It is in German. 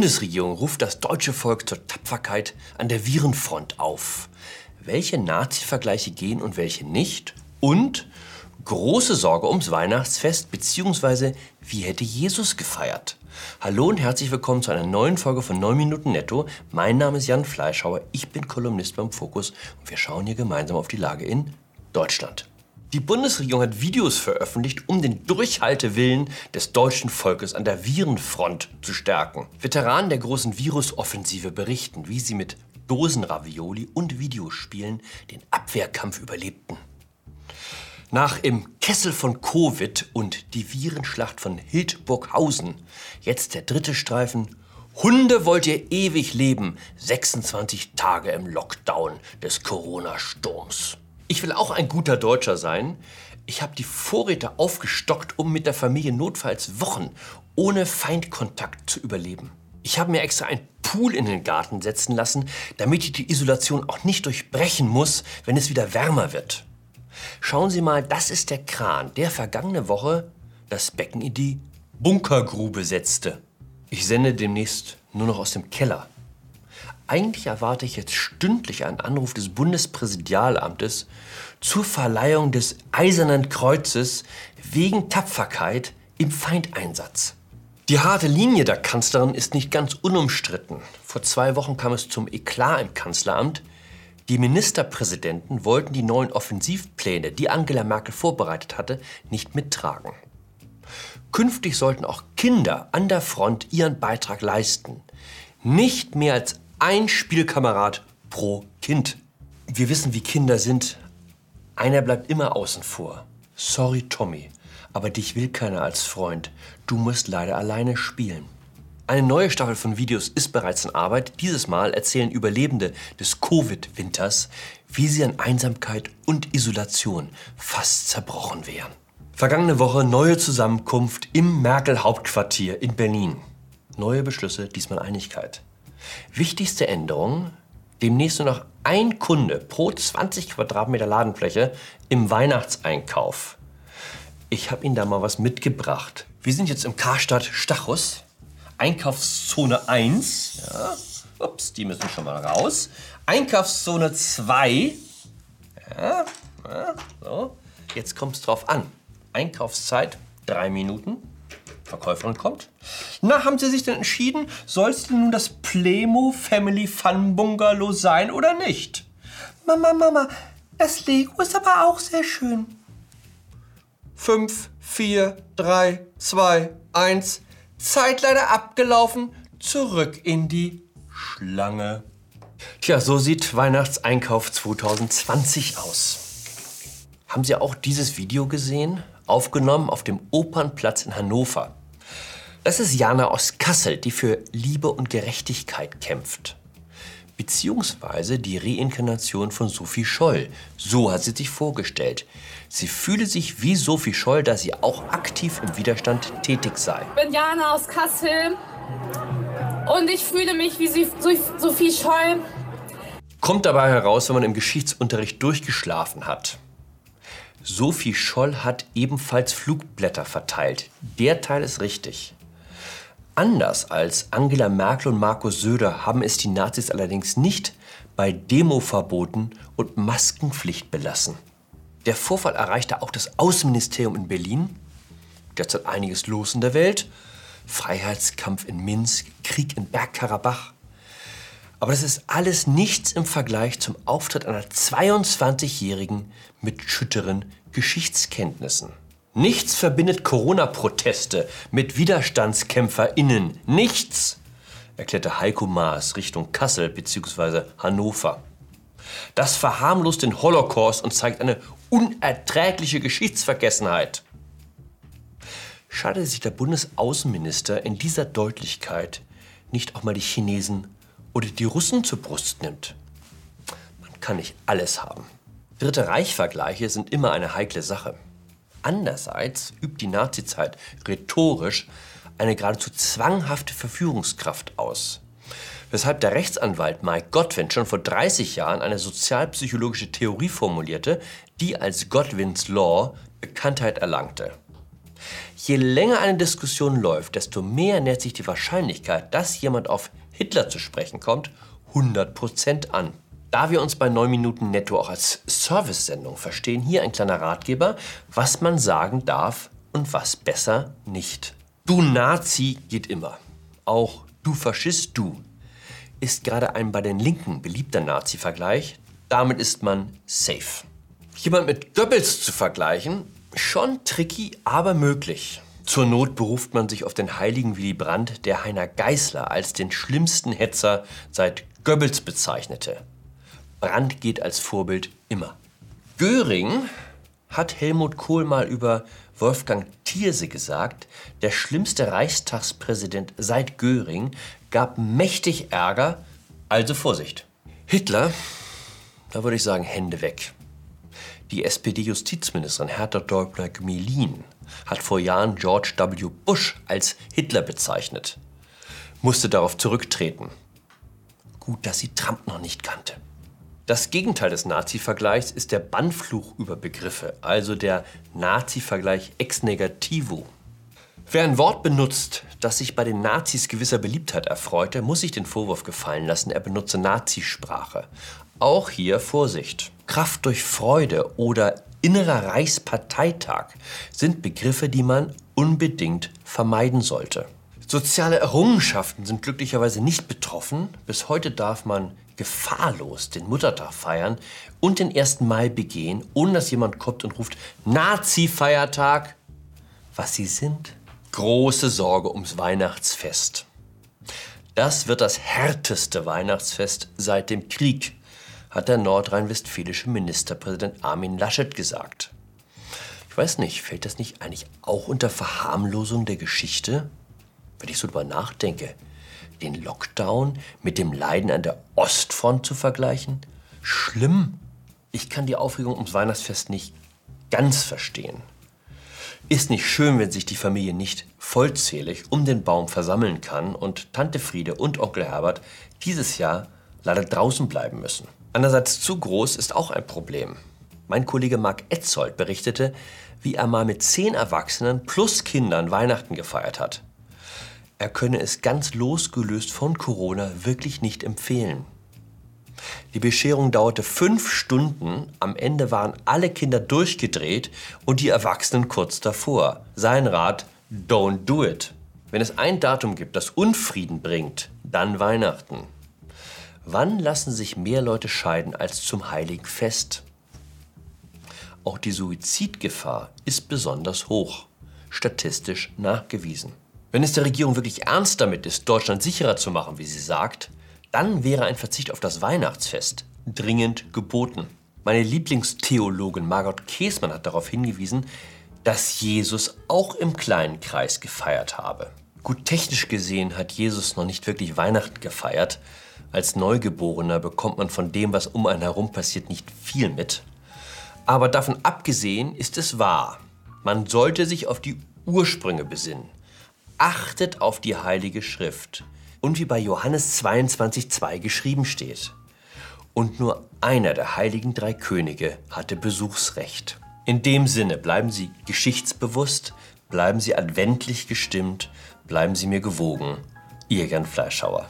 Bundesregierung ruft das deutsche Volk zur Tapferkeit an der Virenfront auf. Welche Nazi-Vergleiche gehen und welche nicht? Und große Sorge ums Weihnachtsfest bzw. wie hätte Jesus gefeiert? Hallo und herzlich willkommen zu einer neuen Folge von 9 Minuten Netto. Mein Name ist Jan Fleischhauer, ich bin Kolumnist beim Fokus und wir schauen hier gemeinsam auf die Lage in Deutschland. Die Bundesregierung hat Videos veröffentlicht, um den Durchhaltewillen des deutschen Volkes an der Virenfront zu stärken. Veteranen der großen Virusoffensive berichten, wie sie mit Dosenravioli und Videospielen den Abwehrkampf überlebten. Nach im Kessel von Covid und die Virenschlacht von Hildburghausen jetzt der dritte Streifen Hunde wollt ihr ewig leben, 26 Tage im Lockdown des Corona-Sturms. Ich will auch ein guter Deutscher sein. Ich habe die Vorräte aufgestockt, um mit der Familie notfalls Wochen ohne Feindkontakt zu überleben. Ich habe mir extra einen Pool in den Garten setzen lassen, damit ich die Isolation auch nicht durchbrechen muss, wenn es wieder wärmer wird. Schauen Sie mal, das ist der Kran, der vergangene Woche das Becken in die Bunkergrube setzte. Ich sende demnächst nur noch aus dem Keller. Eigentlich erwarte ich jetzt stündlich einen Anruf des Bundespräsidialamtes zur Verleihung des Eisernen Kreuzes wegen Tapferkeit im Feindeinsatz. Die harte Linie der Kanzlerin ist nicht ganz unumstritten. Vor zwei Wochen kam es zum Eklat im Kanzleramt. Die Ministerpräsidenten wollten die neuen Offensivpläne, die Angela Merkel vorbereitet hatte, nicht mittragen. Künftig sollten auch Kinder an der Front ihren Beitrag leisten. Nicht mehr als ein Spielkamerad pro Kind. Wir wissen, wie Kinder sind. Einer bleibt immer außen vor. Sorry, Tommy, aber dich will keiner als Freund. Du musst leider alleine spielen. Eine neue Staffel von Videos ist bereits in Arbeit. Dieses Mal erzählen Überlebende des Covid-Winters, wie sie an Einsamkeit und Isolation fast zerbrochen wären. Vergangene Woche neue Zusammenkunft im Merkel-Hauptquartier in Berlin. Neue Beschlüsse, diesmal Einigkeit. Wichtigste Änderung, demnächst nur noch ein Kunde pro 20 Quadratmeter Ladenfläche im Weihnachtseinkauf. Ich habe Ihnen da mal was mitgebracht. Wir sind jetzt im Karstadt Stachus, Einkaufszone 1. Ja. Ups, die müssen schon mal raus. Einkaufszone 2. Ja, ja, so. Jetzt kommt es drauf an. Einkaufszeit drei Minuten. Verkäuferin kommt. Na, haben Sie sich denn entschieden, soll es denn nun das Plemo Family Fun Bungalow sein oder nicht? Mama, Mama, das Lego ist aber auch sehr schön. Fünf, vier, drei, zwei, eins. Zeit leider abgelaufen. Zurück in die Schlange. Tja, so sieht Weihnachtseinkauf 2020 aus. Haben Sie auch dieses Video gesehen? Aufgenommen auf dem Opernplatz in Hannover. Das ist Jana aus Kassel, die für Liebe und Gerechtigkeit kämpft. Beziehungsweise die Reinkarnation von Sophie Scholl. So hat sie sich vorgestellt. Sie fühle sich wie Sophie Scholl, da sie auch aktiv im Widerstand tätig sei. Ich bin Jana aus Kassel und ich fühle mich wie Sophie Scholl. Kommt dabei heraus, wenn man im Geschichtsunterricht durchgeschlafen hat. Sophie Scholl hat ebenfalls Flugblätter verteilt. Der Teil ist richtig. Anders als Angela Merkel und Markus Söder haben es die Nazis allerdings nicht bei Demoverboten und Maskenpflicht belassen. Der Vorfall erreichte auch das Außenministerium in Berlin. Derzeit einiges los in der Welt. Freiheitskampf in Minsk, Krieg in Bergkarabach. Aber das ist alles nichts im Vergleich zum Auftritt einer 22-Jährigen mit schütteren Geschichtskenntnissen. Nichts verbindet Corona-Proteste mit WiderstandskämpferInnen. Nichts, erklärte Heiko Maas Richtung Kassel bzw. Hannover. Das verharmlost den Holocaust und zeigt eine unerträgliche Geschichtsvergessenheit. Schade, dass sich der Bundesaußenminister in dieser Deutlichkeit nicht auch mal die Chinesen oder die Russen zur Brust nimmt. Man kann nicht alles haben. Dritte Reichvergleiche sind immer eine heikle Sache. Andererseits übt die Nazizeit rhetorisch eine geradezu zwanghafte Verführungskraft aus. Weshalb der Rechtsanwalt Mike Godwin schon vor 30 Jahren eine sozialpsychologische Theorie formulierte, die als Godwins Law Bekanntheit erlangte. Je länger eine Diskussion läuft, desto mehr nähert sich die Wahrscheinlichkeit, dass jemand auf Hitler zu sprechen kommt, 100% an. Da wir uns bei 9 Minuten netto auch als Service-Sendung verstehen, hier ein kleiner Ratgeber, was man sagen darf und was besser nicht. Du Nazi geht immer. Auch du Faschist, du. Ist gerade ein bei den Linken beliebter Nazi-Vergleich. Damit ist man safe. Jemand mit Goebbels zu vergleichen, Schon tricky, aber möglich. Zur Not beruft man sich auf den heiligen Willy Brandt, der Heiner Geißler als den schlimmsten Hetzer seit Goebbels bezeichnete. Brandt geht als Vorbild immer. Göring hat Helmut Kohl mal über Wolfgang Thierse gesagt, der schlimmste Reichstagspräsident seit Göring gab mächtig Ärger, also Vorsicht. Hitler, da würde ich sagen, Hände weg. Die SPD-Justizministerin Hertha Däubler-Gmelin hat vor Jahren George W. Bush als Hitler bezeichnet, musste darauf zurücktreten. Gut, dass sie Trump noch nicht kannte. Das Gegenteil des Nazi-Vergleichs ist der Bannfluch über Begriffe, also der Nazi-Vergleich ex negativo. Wer ein Wort benutzt, das sich bei den Nazis gewisser Beliebtheit erfreute, muss sich den Vorwurf gefallen lassen, er benutze Nazisprache. Auch hier Vorsicht. Kraft durch Freude oder innerer Reichsparteitag sind Begriffe, die man unbedingt vermeiden sollte. Soziale Errungenschaften sind glücklicherweise nicht betroffen. Bis heute darf man gefahrlos den Muttertag feiern und den 1. Mai begehen, ohne dass jemand kommt und ruft Nazi-Feiertag. Was sie sind? Große Sorge ums Weihnachtsfest. Das wird das härteste Weihnachtsfest seit dem Krieg hat der nordrhein-westfälische Ministerpräsident Armin Laschet gesagt. Ich weiß nicht, fällt das nicht eigentlich auch unter Verharmlosung der Geschichte? Wenn ich so drüber nachdenke, den Lockdown mit dem Leiden an der Ostfront zu vergleichen? Schlimm. Ich kann die Aufregung ums Weihnachtsfest nicht ganz verstehen. Ist nicht schön, wenn sich die Familie nicht vollzählig um den Baum versammeln kann und Tante Friede und Onkel Herbert dieses Jahr leider draußen bleiben müssen. Andererseits zu groß ist auch ein Problem. Mein Kollege Marc Etzold berichtete, wie er mal mit zehn Erwachsenen plus Kindern Weihnachten gefeiert hat. Er könne es ganz losgelöst von Corona wirklich nicht empfehlen. Die Bescherung dauerte fünf Stunden, am Ende waren alle Kinder durchgedreht und die Erwachsenen kurz davor. Sein Rat, don't do it. Wenn es ein Datum gibt, das Unfrieden bringt, dann Weihnachten. Wann lassen sich mehr Leute scheiden als zum Heiligen Fest? Auch die Suizidgefahr ist besonders hoch, statistisch nachgewiesen. Wenn es der Regierung wirklich ernst damit ist, Deutschland sicherer zu machen, wie sie sagt, dann wäre ein Verzicht auf das Weihnachtsfest dringend geboten. Meine Lieblingstheologin Margot Käßmann hat darauf hingewiesen, dass Jesus auch im kleinen Kreis gefeiert habe. Gut, technisch gesehen hat Jesus noch nicht wirklich Weihnachten gefeiert, als Neugeborener bekommt man von dem, was um einen herum passiert, nicht viel mit. Aber davon abgesehen ist es wahr. Man sollte sich auf die Ursprünge besinnen. Achtet auf die Heilige Schrift. Und wie bei Johannes 22,2 geschrieben steht. Und nur einer der heiligen drei Könige hatte Besuchsrecht. In dem Sinne bleiben Sie geschichtsbewusst, bleiben Sie adventlich gestimmt, bleiben Sie mir gewogen. Ihr Jan Fleischhauer.